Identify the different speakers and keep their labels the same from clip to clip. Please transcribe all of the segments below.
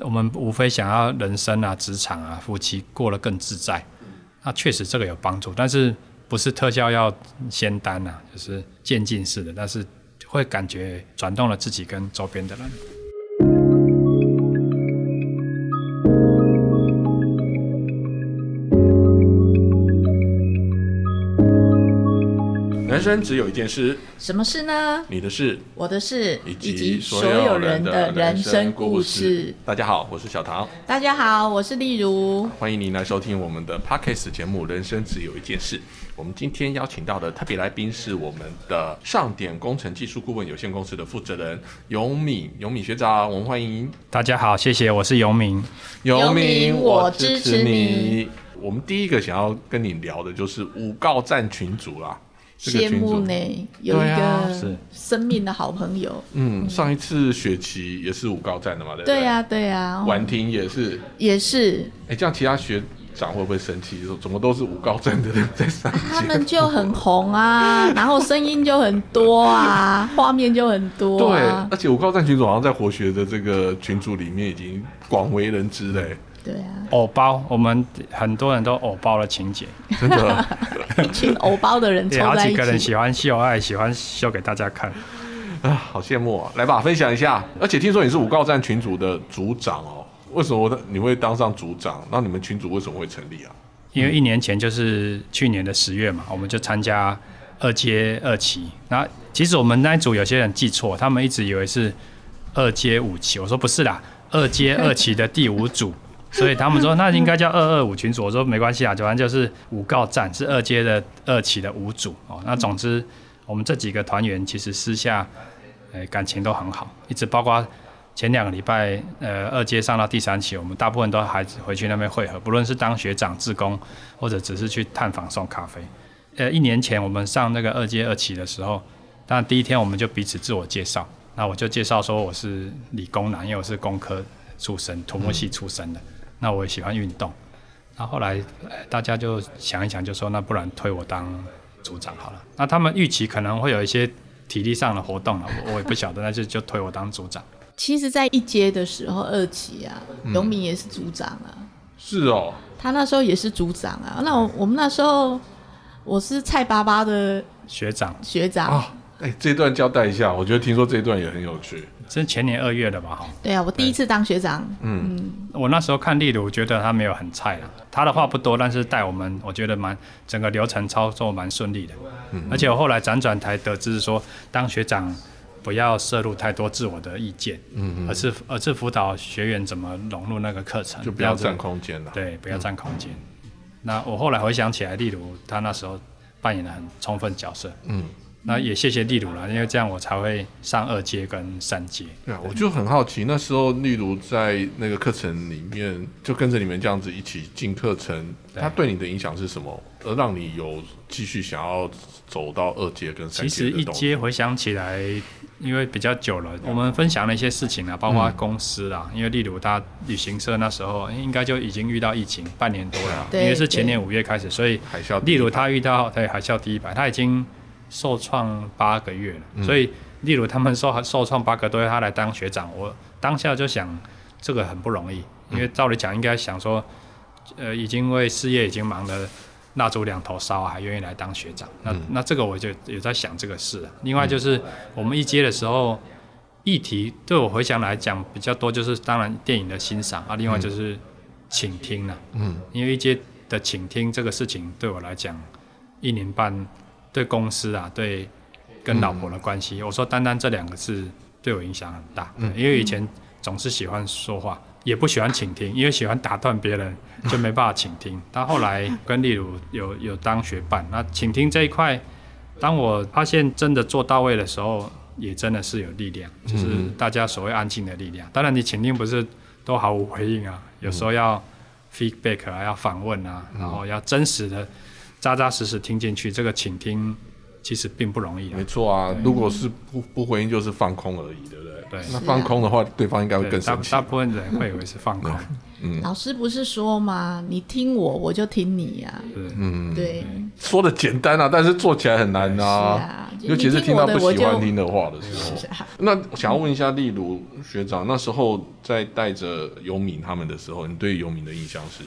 Speaker 1: 我们无非想要人生啊、职场啊、夫妻过得更自在，那确实这个有帮助，但是不是特效药仙丹啊，就是渐进式的，但是会感觉转动了自己跟周边的人。
Speaker 2: 生只有一件事，
Speaker 3: 什么事呢？
Speaker 2: 你的事
Speaker 3: 我的事，
Speaker 2: 以
Speaker 3: 以
Speaker 2: 及
Speaker 3: 所有人的人生故事。。
Speaker 2: 大家好，我是小唐，
Speaker 3: 大家好，我是丽如。
Speaker 2: 欢迎您来收听我们的 Podcast 节目《人生只有一件事》。我们今天邀请到的特别来宾是我们的上点工程技术顾问有限公司的负责人永敏，永敏学长，我们欢迎
Speaker 1: 大家好，谢谢，我是游明。
Speaker 3: 永敏我支持你。
Speaker 2: 我们第一个想要跟你聊的就是五告站群组啦。这个
Speaker 3: 羡慕呢，有一个生命的好朋友。
Speaker 2: 嗯，上一次雪琪也是五高站的嘛，对不对？
Speaker 3: 对呀、对呀、
Speaker 2: 婉婷也是。
Speaker 3: 也是，
Speaker 2: 哎、这样其他学长会不会生气？说怎么都是五高站的人 在上
Speaker 3: 他
Speaker 2: 街？
Speaker 3: 们就很红啊，然后声音就很多啊，画面就很多
Speaker 2: 对，
Speaker 3: 啊。
Speaker 2: 而且五高站群主好像在活学的这个群组里面已经广为人知嘞，
Speaker 3: 对啊，
Speaker 1: 偶包，我们很多人都偶包的情节，
Speaker 2: 真的。
Speaker 3: 一群偶包的人
Speaker 1: 对，好
Speaker 3: 凑在一起
Speaker 1: 几个人喜。欢秀爱，喜欢秀给大家看。
Speaker 2: 啊，好羡慕啊！来吧，分享一下。而且听说你是五告站群组的组长哦，为什么你会当上组长？那你们群组为什么会成立啊？
Speaker 1: 因为一年前就是去年的十月嘛，我们就参加二阶二期。那其实我们那一组有些人记错，他们一直以为是二阶五期，我说不是啦，二阶二期的第五组。所以他们说那应该叫二二五群组，我说没关系啊，反正就是五告站是二阶的二期的五组哦。那总之我们这几个团员其实私下呃感情都很好，一直包括前两个礼拜呃二阶上到第三期，我们大部分都还回去那边会合，不论是当学长、志工，或者只是去探访送咖啡。呃，一年前我们上那个二阶二期的时候，当然第一天我们就彼此自我介绍，那我就介绍说我是理工男，因为我是工科出身，土木系出身的，那我也喜欢运动。那后来、呃大家就想一想，就说那不然推我当组长好了。那他们预期可能会有一些体力上的活动了，我我也不晓得，那就就推我当组长。
Speaker 3: 其实，在一阶的时候，二期啊，永敏也是组长啊，
Speaker 2: 是哦，
Speaker 3: 他那时候也是组长啊。那我我们那时候，我是蔡巴巴的
Speaker 1: 学长，
Speaker 3: 学长，
Speaker 2: 啊，哎、这段交代一下，我觉得听说这一段也很有趣。
Speaker 1: 这是前年二月的吧？哈，
Speaker 3: 对啊，我第一次当学长，
Speaker 2: 嗯，
Speaker 1: 我那时候看例如，觉得他没有很菜了。他的话不多，但是带我们，我觉得蛮整个流程操作蛮顺利的。嗯而且我后来辗转才得知说，当学长不要摄入太多自我的意见，
Speaker 2: 嗯
Speaker 1: 而是而是辅导学员怎么融入那个课程，
Speaker 2: 就不要占空间了。
Speaker 1: 对，不要占空间。那我后来回想起来，例如他那时候扮演了很充分角色。
Speaker 2: 嗯，
Speaker 1: 那也谢谢例如了，因为这样我才会上二阶跟三阶。
Speaker 2: 对啊，我就很好奇，那时候例如在那个课程里面，就跟着你们这样子一起进课程，
Speaker 1: 对
Speaker 2: 它对你的影响是什么？而让你有继续想要走到二阶跟三阶
Speaker 1: 其实一
Speaker 2: 阶
Speaker 1: 回想起来，因为比较久了，我们分享了一些事情啊，包括公司啦，因为例如他旅行社那时候应该就已经遇到疫情半年多了，
Speaker 3: 对
Speaker 1: 因为是前年五月开始，所以
Speaker 2: 海啸
Speaker 1: 例如，他遇到对海啸第一排，他已经受创八个月了，
Speaker 2: 嗯。
Speaker 1: 所以例如他们受受创八个多月，他来当学长，我当下就想这个很不容易，因为照理讲应该想说，呃，已经为事业已经忙得蜡烛两头烧啊，还愿意来当学长，那、
Speaker 2: 嗯。
Speaker 1: 那这个我就有在想这个事了。另外就是我们一阶的时候，议题对我回想来讲比较多，就是当然电影的欣赏啊，另外就是倾听了、
Speaker 2: 嗯，
Speaker 1: 因为一阶的倾听这个事情对我来讲，一年半对公司啊，对跟老婆的关系，我说单单这两个字对我影响很大，
Speaker 2: 嗯
Speaker 1: 因为以前总是喜欢说话，也不喜欢倾听，因为喜欢打断别人，就没办法倾听。但后来跟例如有有当学伴，那倾听这一块，当我发现真的做到位的时候，也真的是有力量，就是大家所谓安静的力量。当然，你倾听不是都毫无回应啊，有时候要 feedback 啊，要反问啊，然后要真实的、扎扎实实听进去。这个倾听其实并不容易啊
Speaker 2: 没。错啊。如果是不不回应，就是放空而已，对不对？
Speaker 1: 对
Speaker 2: 那放空的话，对方应该会更生气
Speaker 1: 大大。部分人会以为是放空，嗯
Speaker 3: 老师不是说吗？你听我，我就听你呀、
Speaker 1: 对
Speaker 2: 嗯，
Speaker 3: 对，
Speaker 2: 说的简单啊，但是做起来很难
Speaker 3: 是
Speaker 2: 啊。
Speaker 3: 啊，
Speaker 2: 尤其是听到不喜欢听
Speaker 3: 的
Speaker 2: 的话的时候。
Speaker 3: 是啊
Speaker 2: 那想要问一下，例如学长，那时候在带着尤敏他们的时候，你对尤敏的印象是？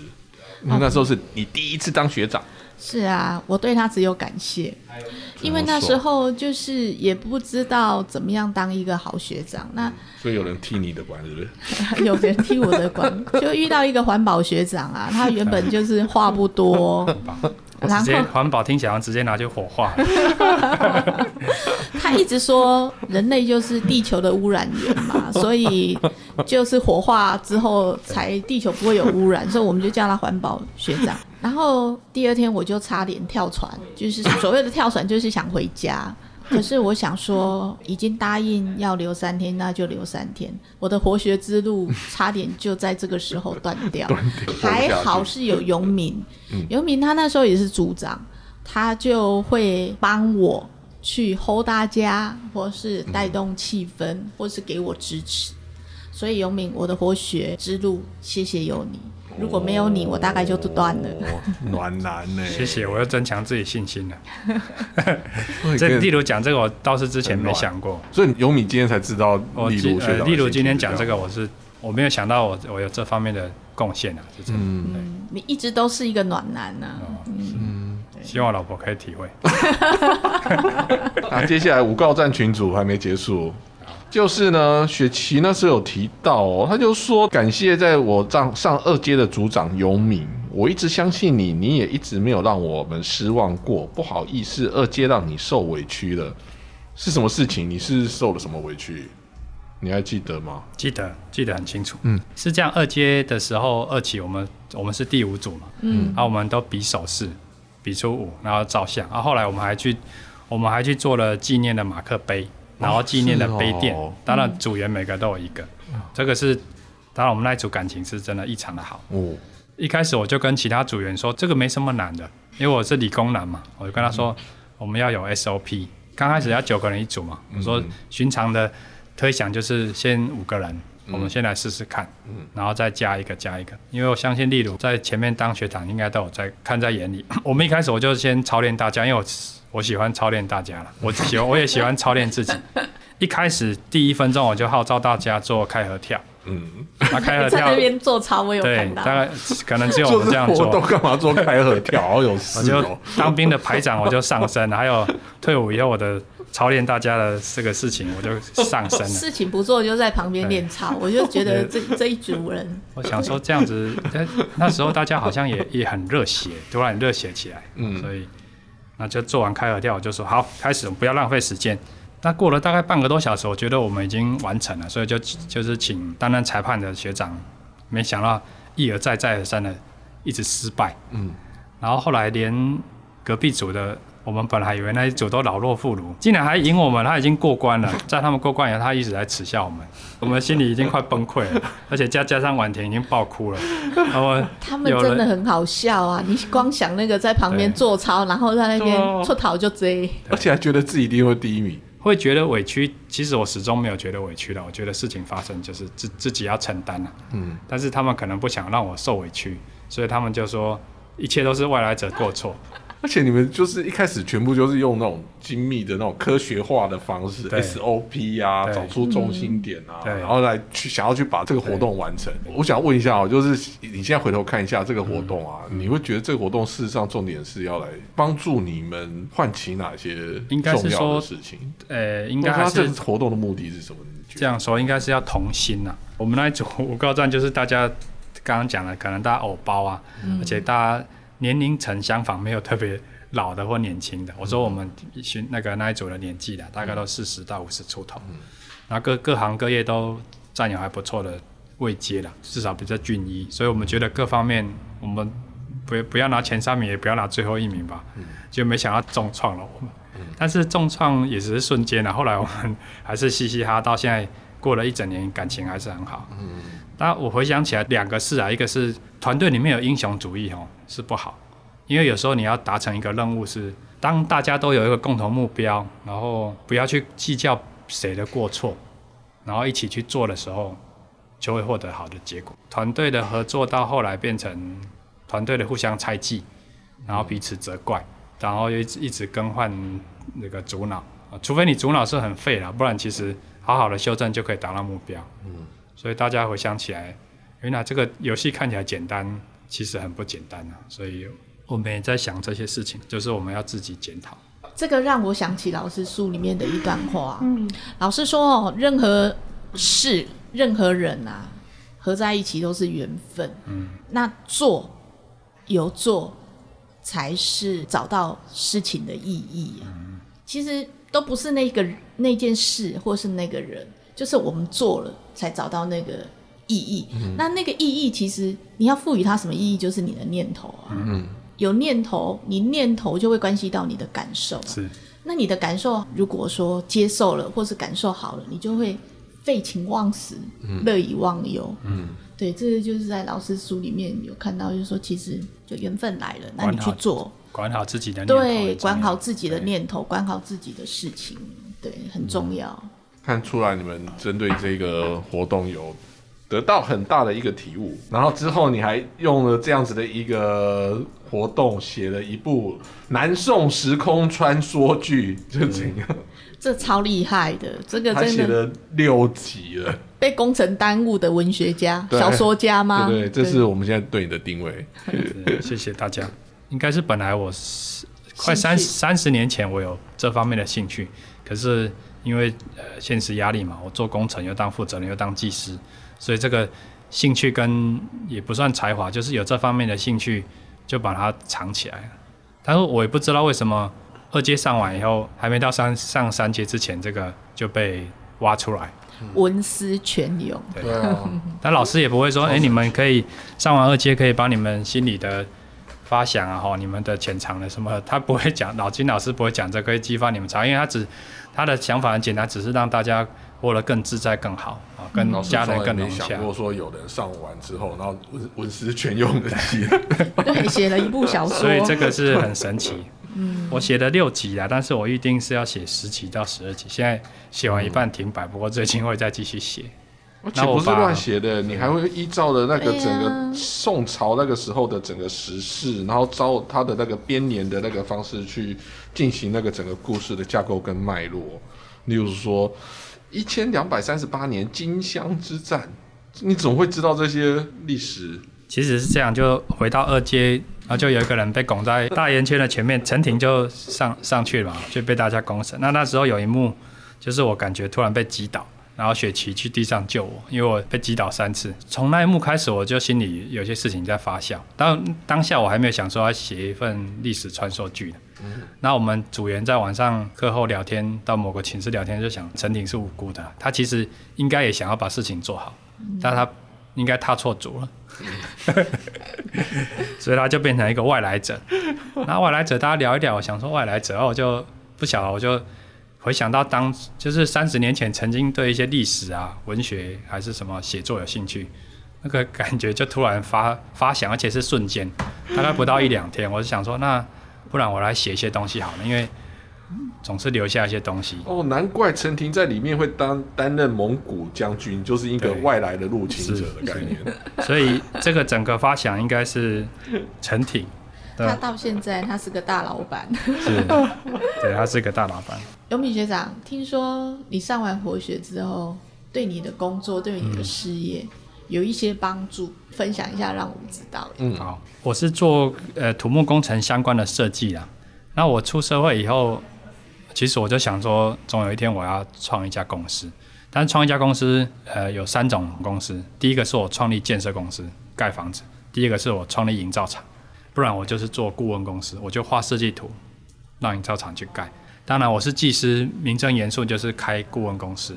Speaker 2: 因为那时候是你第一次当学长，
Speaker 3: 是啊，我对他只有感谢，因为那时候就是也不知道怎么样当一个好学长。那
Speaker 2: 所以有人替你的管，是不是？
Speaker 3: 有人替我的管，就遇到一个环保学长啊，他原本就是话不多，然
Speaker 1: 直接
Speaker 3: 后
Speaker 1: 环保听起来直接拿去火化，
Speaker 3: 他一直说人类就是地球的污染源嘛，所以就是火化之后才地球不会有污染，所以我们就叫他环保学长。然后第二天我就差点跳船，就是所谓的跳船，就是想回家。可是我想说，已经答应要留三天，那就留三天。我的活学之路差点就在这个时候断掉。
Speaker 2: 掉
Speaker 3: 还好是有游民，游民他那时候也是组长，他就会帮我去 hold 大家，或是带动气氛，或是给我支持。所以游民，我的活学之路，谢谢有你。如果没有你，我大概就断了。
Speaker 2: 哦，暖男呢？
Speaker 1: 谢谢，我要增强自己信心了。这例如讲这个，我倒是之前没想过。
Speaker 2: 所以尤米今天才知道例如
Speaker 1: 例如今天讲这个，我是我没有想到我我有这方面的贡献啊，是真的。
Speaker 2: 嗯，
Speaker 3: 嗯，你一直都是一个暖男呢、
Speaker 1: 希望老婆可以体会。
Speaker 2: 那接下来五告战群组还没结束，就是呢，雪琪那时候有提到哦，他就说感谢在我上上二阶的组长尤敏，我一直相信你，你也一直没有让我们失望过，不好意思，二阶让你受委屈了，是什么事情？你是受了什么委屈？你还记得吗？
Speaker 1: 记得记得很清楚，
Speaker 2: 嗯，
Speaker 1: 是这样。二阶的时候，二期我们我们是第五组嘛，
Speaker 3: 嗯，
Speaker 1: 然后我们都比手势，比出五，然后照相。然后后来我们还去，我们还去做了纪念的马克杯，然后纪念的杯垫。当然组员每个都有一个，这个是当然我们那一组感情是真的异常的好。
Speaker 2: 哦，
Speaker 1: 一开始我就跟其他组员说，这个没什么难的，因为我是理工男嘛，我就跟他说，我们要有 SOP。刚开始要九个人一组嘛，我说寻常的推想就是先五个人，我们先来试试看，然后再加一个加一个，因为我相信例如在前面当学长应该都有在看在眼里。我们一开始我就先操练大家，因为我我喜欢操练大家了，我喜欢我也喜欢操练自己。一开始第一分钟我就号召大家做开合跳，
Speaker 2: 嗯，
Speaker 1: 那开合
Speaker 3: 跳在
Speaker 1: 跳
Speaker 3: 那边做操，我有
Speaker 1: 对
Speaker 3: 看，到
Speaker 1: 大。概可能只有我
Speaker 2: 做
Speaker 1: 们这样做
Speaker 2: 活动。干嘛做开合跳？好有
Speaker 1: 我就
Speaker 2: 哦。
Speaker 1: 当兵的排长，我就上升了，还有退伍以后我的操练大家的这个事情，我就上升了。
Speaker 3: 事情不做就在旁边练操，我就觉得这这一组人
Speaker 1: 我想说这样子，呃那时候大家好像也也很热血，突然热血起来，
Speaker 2: 嗯
Speaker 1: 所以那就做完开合跳，我就说好，开始，我不要浪费时间。那过了大概半个多小时，我觉得我们已经完成了，所以就就是请担任裁判的学长，没想到一而再再而三的一直失败，
Speaker 2: 嗯，
Speaker 1: 然后后来连隔壁组的，我们本来以为那一组都老弱妇孺，竟然还赢我们，他已经过关了。在他们过关以后，他一直在耻笑我们，我们心里已经快崩溃了，而且加加上婉婷已经爆哭了。然 后
Speaker 3: 他们真的很好笑啊！你光想那个在旁边做操，然后在那边
Speaker 1: 对
Speaker 3: 出逃就追，
Speaker 2: 而且还觉得自己一定会第一名。
Speaker 1: 会觉得委屈，其实我始终没有觉得委屈的。我觉得事情发生就是自自己要承担了、
Speaker 2: 嗯，
Speaker 1: 但是他们可能不想让我受委屈，所以他们就说一切都是外来者过错。
Speaker 2: 而且你们就是一开始全部就是用那种精密的那种科学化的方式，SOP 啊，找出中心点啊，
Speaker 1: 对
Speaker 2: 然后来去想要去把这个活动完成。我想问一下哦，就是你现在回头看一下这个活动啊，
Speaker 1: 嗯
Speaker 2: 你会觉得这个活动事实上重点是要来帮助你们唤起哪些
Speaker 1: 应该是
Speaker 2: 重要
Speaker 1: 说
Speaker 2: 的事情？
Speaker 1: 呃，应该还是
Speaker 2: 个活动的目的是什么？你觉得
Speaker 1: 这样说，应该是要同心呐、我们那一组 五告战就是大家刚刚讲了，可能大家偶包啊，而且大家年龄层相仿，没有特别老的或年轻的。我说我们一群那个那一组的年纪的，大概都四十到五十出头，然后各各行各业都占有还不错的位阶了，至少比较均一，所以我们觉得各方面我们不不要拿前三名，也不要拿最后一名吧，就没想到重创了我们。但是重创也只是瞬间了，后来我们还是嘻嘻哈哈，到现在过了一整年，感情还是很好。嗯，那我回想起来，两个事啊，一个是团队里面有英雄主义哦，是不好，因为有时候你要达成一个任务是，当大家都有一个共同目标，然后不要去计较谁的过错，然后一起去做的时候，就会获得好的结果。团队的合作到后来变成团队的互相猜忌，然后彼此责怪，然后又一直一直更换那个主脑，啊，除非你主脑是很废了，不然其实好好的修正就可以达到目标。嗯，所以大家回想起来，原来这个游戏看起来简单，其实很不简单啊。所以我们也在想这些事情，就是我们要自己检讨。
Speaker 3: 这个让我想起老师书里面的一段话。嗯，老师说哦，任何事、任何人啊，合在一起都是缘分。嗯，那做有做，才是找到事情的意义啊。其实都不是那个那件事，或是那个人，就是我们做了才找到那个意义。那那个意义，其实你要赋予它什么意义，就是你的念头啊。嗯。有念头，你念头就会关系到你的感受。
Speaker 1: 是，
Speaker 3: 那你的感受如果说接受了，或是感受好了，你就会废寝忘食，乐以忘忧。嗯，对，这就是在老师书里面有看到，就是说其实就缘分来了，那你去做，
Speaker 1: 管好自己的念头，
Speaker 3: 对，管好自己的念头，管好自己的事情，对，很重要。
Speaker 2: 看出来你们针对这个活动有。得到很大的一个体悟，然后之后你还用了这样子的一个活动，写了一部南宋时空穿梭剧，这怎样？
Speaker 3: 这超厉害的，这个
Speaker 2: 他写了六集了，
Speaker 3: 被工程耽误的文学家、小说家吗？
Speaker 2: 对，这是我们现在对你的定位。
Speaker 1: 谢谢大家。应该是本来我是快三三十年前我有这方面的兴趣，可是因为呃现实压力嘛，我做工程又当负责人又当技师。所以这个兴趣跟也不算才华，就是有这方面的兴趣，就把它藏起来了。但是我也不知道为什么二阶上完以后，还没到三上三阶之前，这个就被挖出来，
Speaker 3: 文思泉涌。
Speaker 2: 对，
Speaker 1: 但老师也不会说，哎，你们可以上完二阶，可以把你们心里的发想啊，哈，你们的潜藏的什么，他不会讲，老金老师不会讲这，可以激发你们才，因为他只他的想法很简单，只是让大家。活得更自在更好啊，跟家人更融洽。
Speaker 2: 如果说有人上完之后，然后文文思泉涌的写，
Speaker 3: 对，写了一部小说，
Speaker 1: 所以这个是很神奇。嗯，我写了六集啊，但是我预定是要写十集到十二集，现在写完一半停摆，不过最近会再继续写。
Speaker 2: 且不是乱写的，你还会依照的那个整个宋朝那个时候的整个时事，然后照他的那个编年的那个方式去进行那个整个故事的架构跟脉络，例如说。一千两百三十八年金乡之战，你总会知道这些历史。
Speaker 1: 其实是这样，就回到二阶，然后就有一个人被拱在大圆圈的前面，陈婷就上上去了嘛，就被大家公审。那那时候有一幕，就是我感觉突然被击倒，然后雪琪去地上救我，因为我被击倒三次。从那一幕开始，我就心里有些事情在发酵。当当下我还没有想说要写一份历史传说剧那我们组员在晚上课后聊天，到某个寝室聊天，就想陈婷是无辜的，他其实应该也想要把事情做好，但他应该踏错组了，所以他就变成一个外来者。那外来者大家聊一聊，我想说外来者，然后我就不晓得，我就回想到当就是三十年前曾经对一些历史啊、文学还是什么写作有兴趣，那个感觉就突然发发想，而且是瞬间，大概不到一两天，我就想说那。不然我来写一些东西好了，因为总是留下一些东西。
Speaker 2: 哦，难怪陈婷在里面会当担任蒙古将军，就是一个外来的入侵者的概念。
Speaker 1: 所以这个整个发想应该是陈婷。
Speaker 3: 他到现在他是个大老板。
Speaker 1: 是，对，他是个大老板。
Speaker 3: 尤敏学长，听说你上完活学之后，对你的工作，对你的事业。有一些帮助，分享一下让我们知道。
Speaker 1: 嗯，好，我是做呃土木工程相关的设计啦。那我出社会以后，其实我就想说，总有一天我要创一家公司。但是创一家公司，呃，有三种公司。第一个是我创立建设公司，盖房子；第二个是我创立营造厂，不然我就是做顾问公司，我就画设计图，让营造厂去盖。当然，我是技师，名正言顺就是开顾问公司，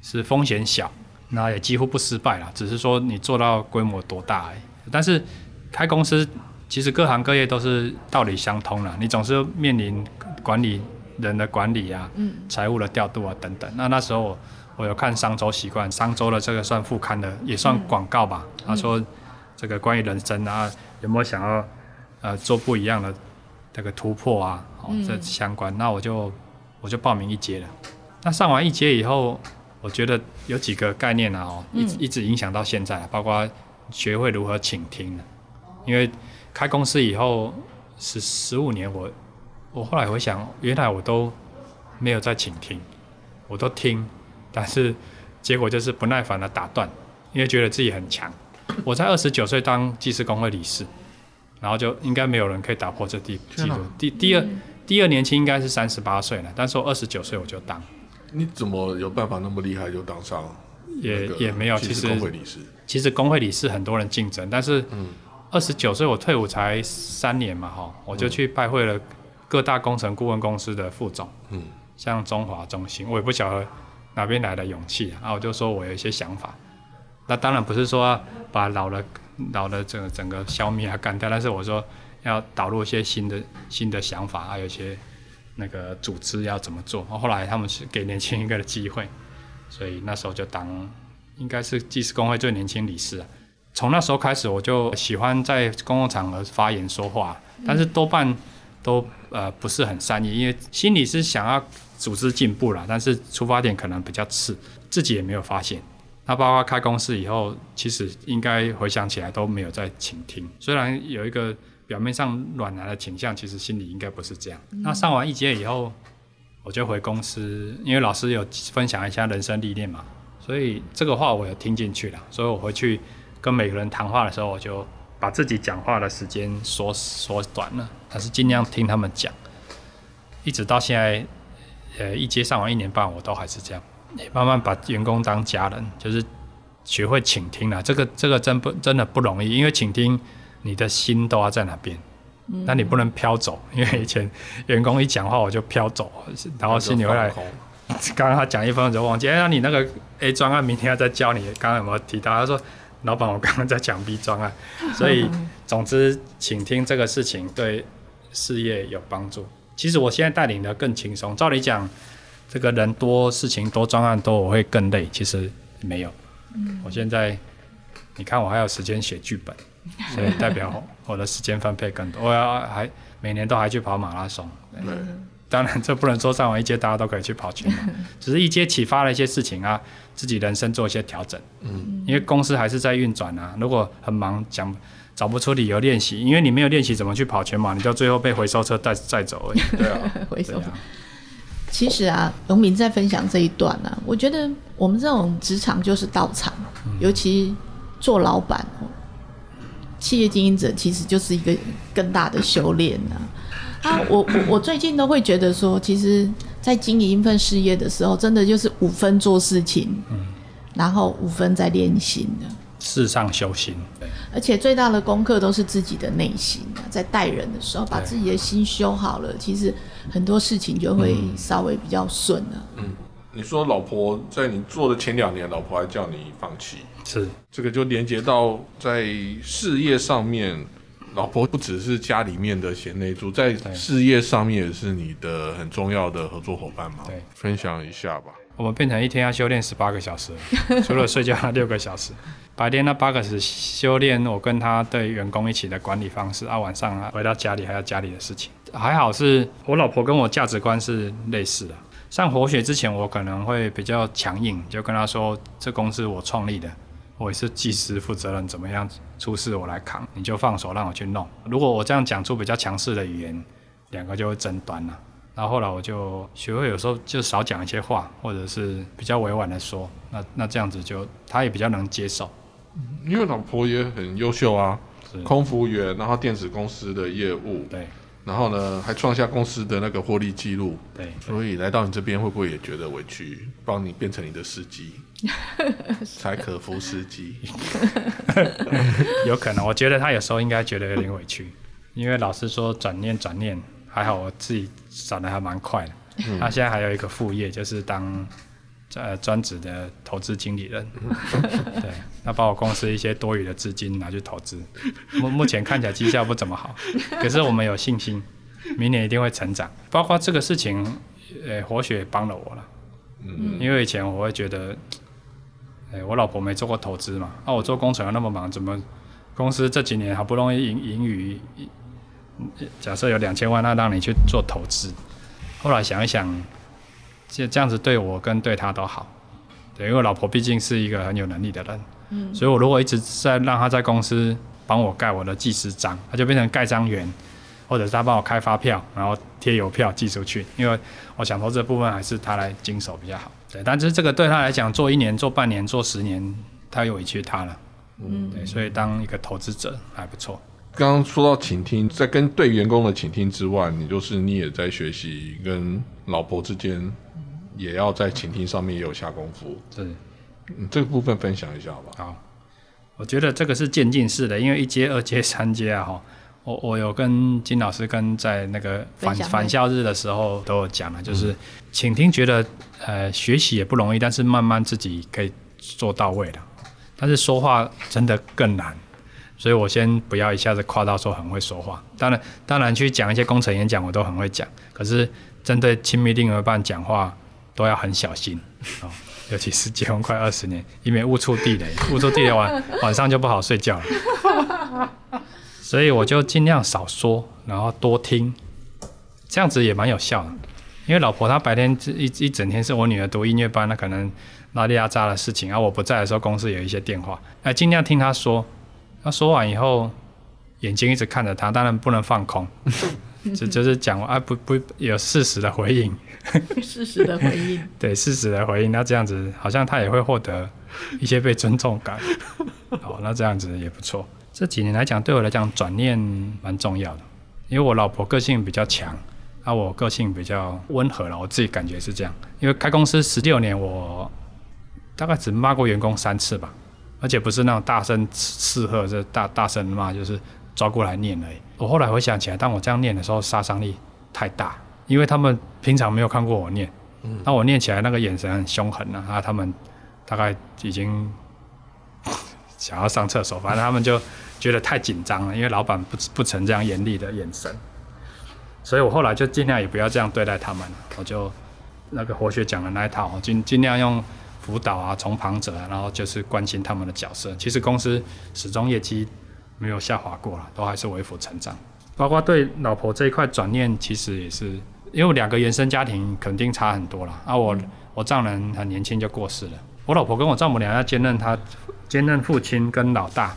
Speaker 1: 是风险小。那也几乎不失败了，只是说你做到规模多大哎。但是开公司其实各行各业都是道理相通了，你总是面临管理人的管理啊，嗯，财务的调度啊等等。那那时候我有看商周习惯，商周的这个算副刊的，也算广告吧。他说这个关于人生啊，有没有想要呃做不一样的这个突破啊？哦，这相关，那我就我就报名一阶了。那上完一阶以后。我觉得有几个概念啊，哦，一直一直影响到现在，包括学会如何倾听因为开公司以后十十五年，我我后来回想，原来我都没有在倾听，我都听，但是结果就是不耐烦的打断，因为觉得自己很强。我在二十九岁当技师工会理事，然后就应该没有人可以打破这第记录。第第二第二年轻应该是三十八岁了，但是我二十九岁我就当，
Speaker 2: 你怎么有办法那么厉害就当上
Speaker 1: 也也没有。其实
Speaker 2: 工会理事？
Speaker 1: 其实工会理事很多人竞争，但是二十九岁我退伍才三年嘛，哈，我就去拜会了各大工程顾问公司的副总，
Speaker 2: 嗯，
Speaker 1: 像中华、中心，我也不晓得哪边来的勇气啊，我就说我有一些想法。那当然不是说把老的老的整个整个消灭啊干掉，但是我说要导入一些新的新的想法，还有一些那个组织要怎么做。后来他们是给年轻一个的机会，所以那时候就当应该是技师工会最年轻理事啊。从那时候开始，我就喜欢在公共场合发言说话，但是多半都呃不是很善意，因为心里是想要组织进步啦，但是出发点可能比较次，自己也没有发现。那包括开公司以后，其实应该回想起来都没有在倾听，虽然有一个表面上软男的倾向，其实心里应该不是这样。那上完一阶以后，我就回公司，因为老师有分享一下人生历练嘛，所以这个话我有听进去了，所以我回去跟每个人谈话的时候，我就把自己讲话的时间缩缩短了，还是尽量听他们讲，一直到现在，呃，一阶上完一年半，我都还是这样，慢慢把员工当家人，就是学会倾听了。这个这个真不真的不容易，因为倾听你的心都要在哪边。那你不能飘走，因为以前员工一讲话我就飘走，然后心里会来刚刚他讲一分钟就忘记，哎，那你那个 A 专案明天要再教你，刚刚有没有提到？他说，老板，我刚刚在讲 B 专案，所以总之，请听这个事情对事业有帮助。其实我现在带领的更轻松，照理讲，这个人多事情多专案多，我会更累，其实没有。我现在你看我还有时间写剧本，所以 代表我的时间分配更多，我要还每年都还去跑马拉松。
Speaker 2: 对，
Speaker 1: 当然，这不能说上完一阶大家都可以去跑全马，只是一阶启发了一些事情啊，自己人生做一些调整。嗯，因为公司还是在运转啊，如果很忙讲找不出理由练习，因为你没有练习怎么去跑全马，你到最后被回收车带带走而已。
Speaker 2: 对啊，
Speaker 3: 回收。其实啊，荣民在分享这一段呢、啊，我觉得我们这种职场就是道场，尤其做老板哦，企业经营者其实就是一个更大的修炼呐、啊。我我我最近都会觉得说，其实，在经营一份事业的时候，真的就是五分做事情，然后五分在练心的。
Speaker 1: 世上修行。对
Speaker 3: 而且最大的功课都是自己的内心啊，在待人的时候，把自己的心修好了，其实很多事情就会稍微比较顺了。
Speaker 2: 嗯你说老婆在你做的前两年，老婆还叫你放弃，
Speaker 1: 是
Speaker 2: 这个就连接到在事业上面，老婆不只是家里面的贤内助，在事业上面也是你的很重要的合作伙伴嘛。
Speaker 1: 对，
Speaker 2: 分享一下吧。
Speaker 1: 我们变成一天要修炼十八个小时，除了睡觉那六个小时，白天那八个小时修炼我跟他对员工一起的管理方式，啊，晚上啊回到家里还要家里的事情。还好是我老婆跟我价值观是类似的。上活血之前，我可能会比较强硬，就跟他说：“这公司我创立的，我也是技师负责人，怎么样出事我来扛，你就放手让我去弄。”如果我这样讲出比较强势的语言，两个就会争端了。然后后来我就学会有时候就少讲一些话，或者是比较委婉的说，那那这样子就他也比较能接受。
Speaker 2: 因为老婆也很优秀啊
Speaker 1: 是，
Speaker 2: 空服员，然后电子公司的业务，
Speaker 1: 对
Speaker 2: 然后呢还创下公司的那个获利记录，
Speaker 1: 对，
Speaker 2: 所以来到你这边会不会也觉得委屈？帮你变成你的司机，柴可夫司机，
Speaker 1: 有可能，我觉得他有时候应该觉得有点委屈，因为老师说转念转念，还好我自己转的还蛮快的。他现在还有一个副业，就是当呃专职的投资经理人，对，那把我公司一些多余的资金拿去投资，目目前看起来绩效不怎么好，可是我们有信心，明年一定会成长。包括这个事情，呃，活血也帮了我了，
Speaker 2: 嗯，
Speaker 1: 因为以前我会觉得，哎、我老婆没做过投资嘛，啊，我做工程又那么忙，怎么公司这几年好不容易盈盈余，假设有两千万，那让你去做投资，后来想一想，这这样子对我跟对他都好，对，因为我老婆毕竟是一个很有能力的人，嗯，所以我如果一直在让她在公司帮我盖我的技师章，她就变成盖章员，或者是他帮我开发票，然后贴邮票寄出去，因为我想说这部分还是他来经手比较好。对，但是这个对他来讲，做一年、做半年、做十年，他又委屈他了。嗯，对，所以当一个投资者还不错。
Speaker 2: 刚刚说到倾听，在跟对员工的倾听之外，你就是你也在学习跟老婆之间，也要在倾听上面也有下功夫。
Speaker 1: 对，
Speaker 2: 嗯，这个部分分享一下好吧。
Speaker 1: 好，我觉得这个是渐进式的，因为一阶、二阶、三阶啊，哈，我我有跟金老师跟在那个返返校日的时候都有讲了，就是倾听，觉得呃学习也不容易，但是慢慢自己可以做到位的，但是说话真的更难。所以我先不要一下子夸到说很会说话，当然当然去讲一些工程演讲我都很会讲，可是针对亲密另一半讲话都要很小心哦，尤其是结婚快二十年，以免误触地雷，误触地雷晚晚上就不好睡觉了。所以我就尽量少说，然后多听，这样子也蛮有效的。因为老婆她白天一一整天是我女儿读音乐班，那可能拉里拉扎的事情，啊，我不在的时候公司有一些电话，那尽量听她说。她说完以后，眼睛一直看着她，当然不能放空，就就是讲啊不不有事实的回应，
Speaker 3: 事实的回应。
Speaker 1: 对事实的回应，那这样子好像他也会获得一些被尊重感。好，那这样子也不错。这几年来讲，对我来讲转念蛮重要的，因为我老婆个性比较强，啊，我个性比较温和了，我自己感觉是这样。因为开公司十六年，我大概只骂过员工三次吧，而且不是那种大声斥喝，这大大声骂，就是抓过来念而已。我后来回想起来，当我这样念的时候，杀伤力太大，因为他们平常没有看过我念，那我念起来那个眼神很凶狠啊，啊，他们大概已经 想要上厕所，反正他们就觉得太紧张了，因为老板不不曾这样严厉的眼神，所以我后来就尽量也不要这样对待他们，我就那个活学讲的那一套，尽尽量用辅导啊、从旁者，然后就是关心他们的角色。其实公司始终业绩没有下滑过了，都还是微幅成长。包括对老婆这一块转念，其实也是因为两个原生家庭肯定差很多了。啊我，我丈人很年轻就过世了，我老婆跟我丈母娘要兼任他兼任父亲跟老大，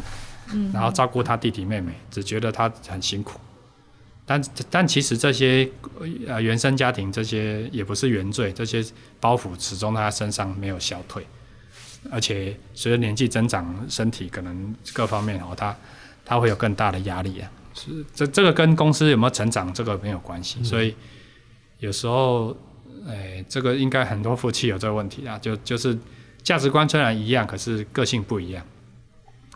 Speaker 1: 然后照顾他弟弟妹妹，只觉得他很辛苦。但但其实这些呃原生家庭这些也不是原罪，这些包袱始终在他身上没有消退，而且随着年纪增长，身体可能各方面哦，他他会有更大的压力啊。是这这个跟公司有没有成长这个没有关系，所以有时候，哎，这个应该很多夫妻有这个问题啊，就就是价值观虽然一样，可是个性不一样。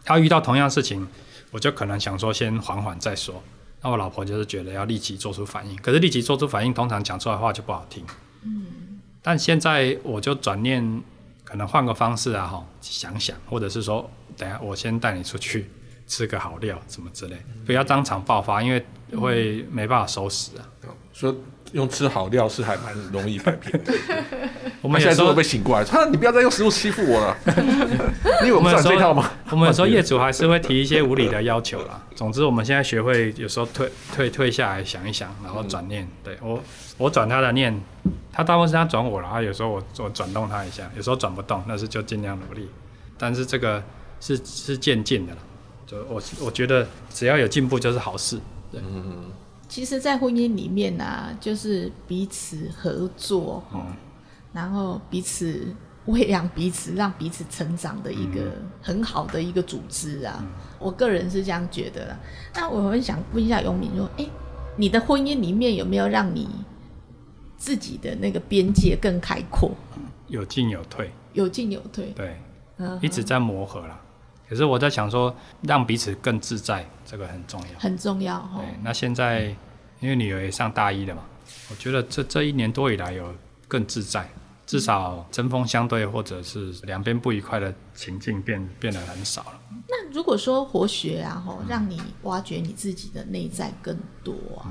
Speaker 1: 他遇到同样事情，我就可能想说先缓缓再说。那我老婆就是觉得要立即做出反应，可是立即做出反应，通常讲出来的话就不好听。嗯。但现在我就转念，可能换个方式啊，哈，想想，或者是说，等下我先带你出去吃个好料，什么之类，不要当场爆发，因为会没办法收拾啊。
Speaker 2: 说用吃好料是还蛮容易摆平的。
Speaker 1: 我们
Speaker 2: 现在都会被醒过来，他啊你不要再用食物欺负我了。你以为我们
Speaker 1: 我们有时候
Speaker 2: 赚这套吗？
Speaker 1: 我们有时候业主还是会提一些无理的要求啦。总之，我们现在学会有时候退退退下来想一想，然后转念。对我，我转他的念，他大部分是他转我了，啊，有时候我我转动他一下，有时候转不动，那是就尽量努力。但是这个是是渐进的了，就我我觉得只要有进步就是好事。对，
Speaker 3: 其实，在婚姻里面啊，就是彼此合作，
Speaker 1: 嗯
Speaker 3: 然后彼此喂养彼此，让彼此成长的一个很好的一个组织啊。我个人是这样觉得啦。那我很想问一下永敏说，哎，你的婚姻里面有没有让你自己的那个边界更开阔，
Speaker 1: 有进有退，
Speaker 3: 有进有退？
Speaker 1: 对，
Speaker 3: 嗯，
Speaker 1: 一直在磨合啦。可是我在想说，让彼此更自在，这个很重要。
Speaker 3: 很重要哦
Speaker 1: 对。，那现在因为女儿也上大一了嘛，我觉得这这一年多以来有更自在，至少针锋相对或者是两边不愉快的情境变变得很少了。
Speaker 3: 那如果说活学啊，吼，让你挖掘你自己的内在更多啊，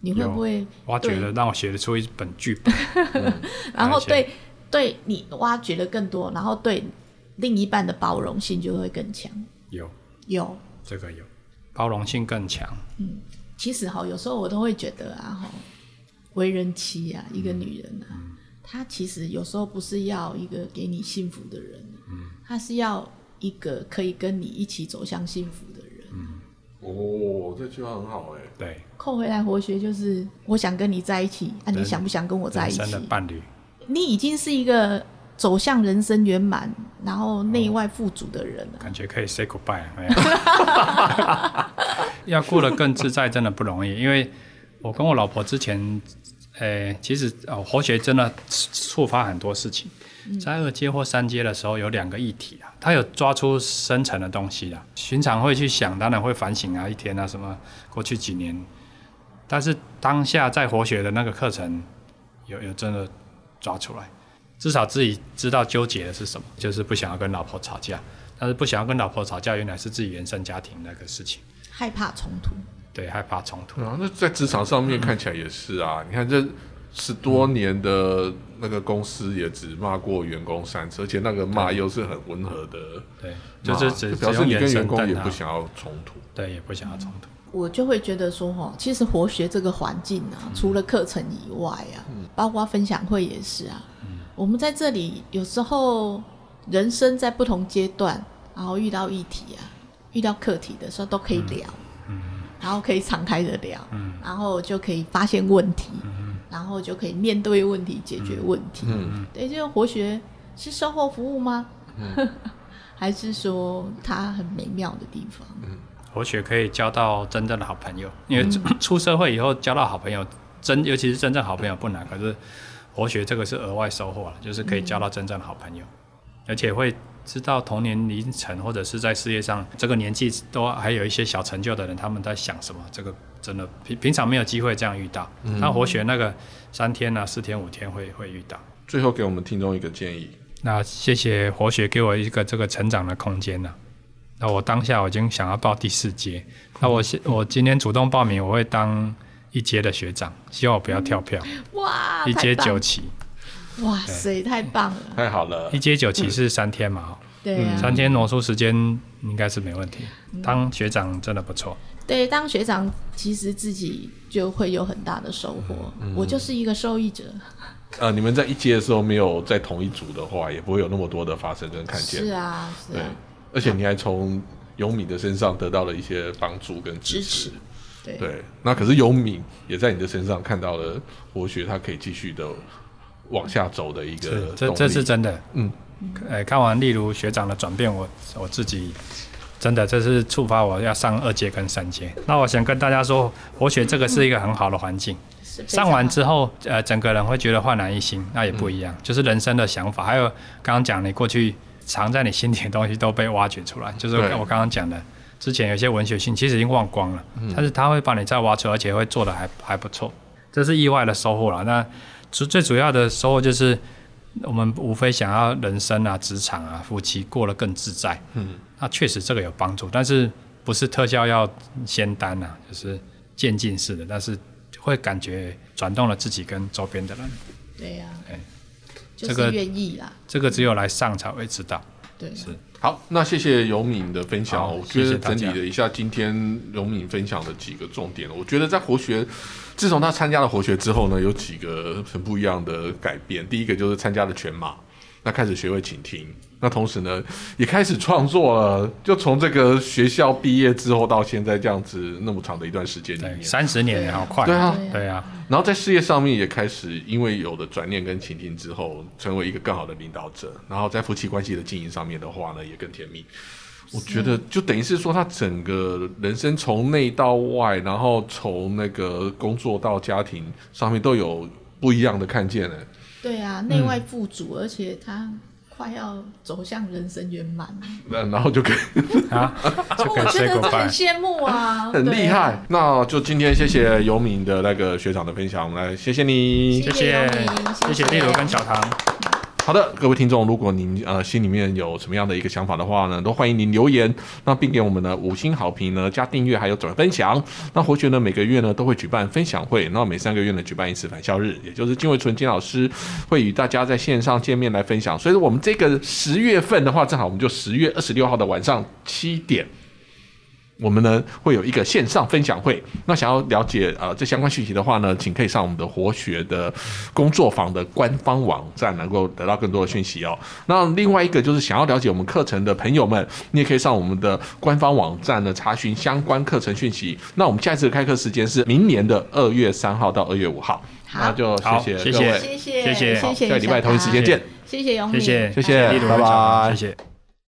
Speaker 3: 你会不会
Speaker 1: 挖掘了，让我写得出一本剧本。
Speaker 3: 然后对对你挖掘的更多，然后对另一半的包容性就会更强。
Speaker 1: 有
Speaker 3: 有，
Speaker 1: 这个有，包容性更强。
Speaker 3: 嗯其实哈，有时候我都会觉得啊，哈，为人妻啊，一个女人啊，她其实有时候不是要一个给你幸福的人，嗯她是要一个可以跟你一起走向幸福的人。
Speaker 2: 嗯哦，这句话很好哎。
Speaker 1: 对，
Speaker 3: 扣回来活学就是我想跟你在一起，啊，你想不想跟我在一起
Speaker 1: 人生的？伴侣，
Speaker 3: 你已经是一个走向人生圆满，然后内外富足的人。
Speaker 1: 感觉可以 say goodbye？要过得更自在，真的不容易。因为我跟我老婆之前，呃，其实哦，活学真的触发很多事情。在二阶或三阶的时候，有两个议题啊，他有抓出深层的东西啦。寻常会去想，当然会反省啊，一天啊，什么过去几年，但是当下在活学的那个课程，有有真的抓出来，至少自己知道纠结的是什么，就是不想要跟老婆吵架，但是不想要跟老婆吵架，原来是自己原生家庭那个事情，
Speaker 3: 害怕冲突，
Speaker 1: 对，害怕冲突，
Speaker 2: 啊，那在职场上面看起来也是啊。你看这十多年的那个公司也只骂过员工三次，而且那个骂又是很温和的
Speaker 1: 对，就是只
Speaker 2: 表示你跟员工也不
Speaker 1: 想，
Speaker 2: 想要冲突。
Speaker 1: 对，也不想要冲突，
Speaker 3: 我就会觉得说，哈，其实活学这个环境啊，除了课程以外啊，包括分享会也是啊。我们在这里有时候人生在不同阶段，然后遇到议题啊，遇到课题的时候都可以聊，嗯然后可以敞开的聊，嗯。然后就可以发现问题，嗯。然后就可以面对问题，解决问题。
Speaker 2: 嗯，
Speaker 3: 对，这个活学是售后服务吗？还是说它很美妙的地方？嗯。
Speaker 1: 活学可以交到真正的好朋友，因为出出社会以后交到好朋友，真尤其是真正好朋友不难，可是活学这个是额外收获了，就是可以交到真正的好朋友，而且会知道同年龄层或者是在事业上这个年纪都还有一些小成就的人，他们在想什么，这个真的平平常没有机会这样遇到，那活学那个三天啊、四天、五天会会遇到。
Speaker 2: 最后给我们听众一个建议，
Speaker 1: 那谢谢活学给我一个这个成长的空间呢、那我当下我已经想要报第四阶，那我现我今天主动报名，我会当一阶的学长，希望我不要跳票，
Speaker 3: 哇，
Speaker 1: 一阶九期，
Speaker 3: 哇塞，太棒了！
Speaker 2: 太好了
Speaker 1: 一。阶九期是三天嘛，
Speaker 3: 对啊，
Speaker 1: 三天挪出时间应该是没问题。当学长真的不错，
Speaker 3: 对，当学长其实自己就会有很大的收获。我就是一个受益者，
Speaker 2: 呃，你们在一阶的时候没有在同一组的话，也不会有那么多的发生跟看见。
Speaker 3: 是啊，是
Speaker 2: 而且你还从尤米的身上得到了一些帮助跟支持。
Speaker 3: 对，
Speaker 2: 对，那可是尤敏也在你的身上看到了活学，他可以继续的往下走的一个
Speaker 1: 是这这是真的。
Speaker 2: 嗯，
Speaker 1: 呃，看完例如学长的转变，我我自己真的这是触发我要上二阶跟三阶。那我想跟大家说，活学这个是一个很好的环境。上完之后，呃，整个人会觉得焕然一新，那也不一样，就是人生的想法，还有刚刚讲你过去藏在你心底的东西都被挖掘出来，就是我刚刚讲的，之前有些文学性其实已经忘光了，但是他会把你再挖出来，而且会做的还还不错，这是意外的收获了。那主最主要的收获就是。我们无非想要人生啊、职场啊、夫妻过得更自在，
Speaker 2: 嗯，
Speaker 1: 那确实这个有帮助，但是不是特效药仙丹啊，就是渐进式的，但是会感觉转动了自己跟周边的人，
Speaker 3: 对呀
Speaker 1: 哎，
Speaker 3: 就
Speaker 1: 这个
Speaker 3: 是愿意啦，
Speaker 1: 这个只有来上才会知道。
Speaker 3: 对，
Speaker 1: 是
Speaker 2: 好，那谢谢尤敏的分享。我觉得整理了一下今天尤敏分享的几个重点，我觉得在活学，自从他参加了活学之后呢，有几个很不一样的改变。第一个就是参加了全马，那开始学会倾听。那同时呢，也开始创作了。就从这个学校毕业之后到现在这样子那么长的一段时间里，面，
Speaker 1: 三十年也好快。
Speaker 2: 对啊
Speaker 1: 对啊，
Speaker 2: 然后在事业上面也开始，因为有了转念跟倾听之后，成为一个更好的领导者。然后在夫妻关系的经营上面的话呢，也更甜蜜。我觉得就等于是说，他整个人生从内到外，然后从那个工作到家庭上面都有不一样的看见呢。
Speaker 3: 对啊，内外富足，而且他快要走向人生圆满，
Speaker 2: 那然后就可以
Speaker 1: 啊，就可以
Speaker 3: 我觉
Speaker 1: say
Speaker 3: 得这很。羡慕啊，
Speaker 2: 很厉害。那就今天谢谢尤敏的那个学长的分享，我们来谢谢你。
Speaker 1: 谢
Speaker 3: 谢谢
Speaker 1: 谢
Speaker 3: 尤米
Speaker 1: 谢谢
Speaker 3: 谢谢
Speaker 1: 例如跟小唐。
Speaker 2: 好的，各位听众，如果您呃心里面有什么样的一个想法的话呢，都欢迎您留言，那并给我们的五星好评呢，加订阅还有转分享。那活学呢每个月呢都会举办分享会，那每三个月呢举办一次返校日，也就是金伟纯金老师会与大家在线上见面来分享。所以说我们这个十月份的话，正好我们就十月二十六号的晚上七点。我们呢会有一个线上分享会。那想要了解呃这相关讯息的话呢，请可以上我们的活学的工作坊的官方网站，能够得到更多的讯息哦。那另外一个就是想要了解我们课程的朋友们，你也可以上我们的官方网站呢查询相关课程讯息。那我们下一次的开课时间是明年的二月三号到二月五号。
Speaker 3: 好
Speaker 2: 那就
Speaker 1: 好谢谢。
Speaker 2: 谢各位，
Speaker 3: 谢谢
Speaker 1: 谢谢
Speaker 3: 谢。谢
Speaker 2: 下个礼拜同一时间见。
Speaker 3: 谢谢。永敏，
Speaker 1: 谢谢。
Speaker 2: 谢拜拜
Speaker 1: 谢谢。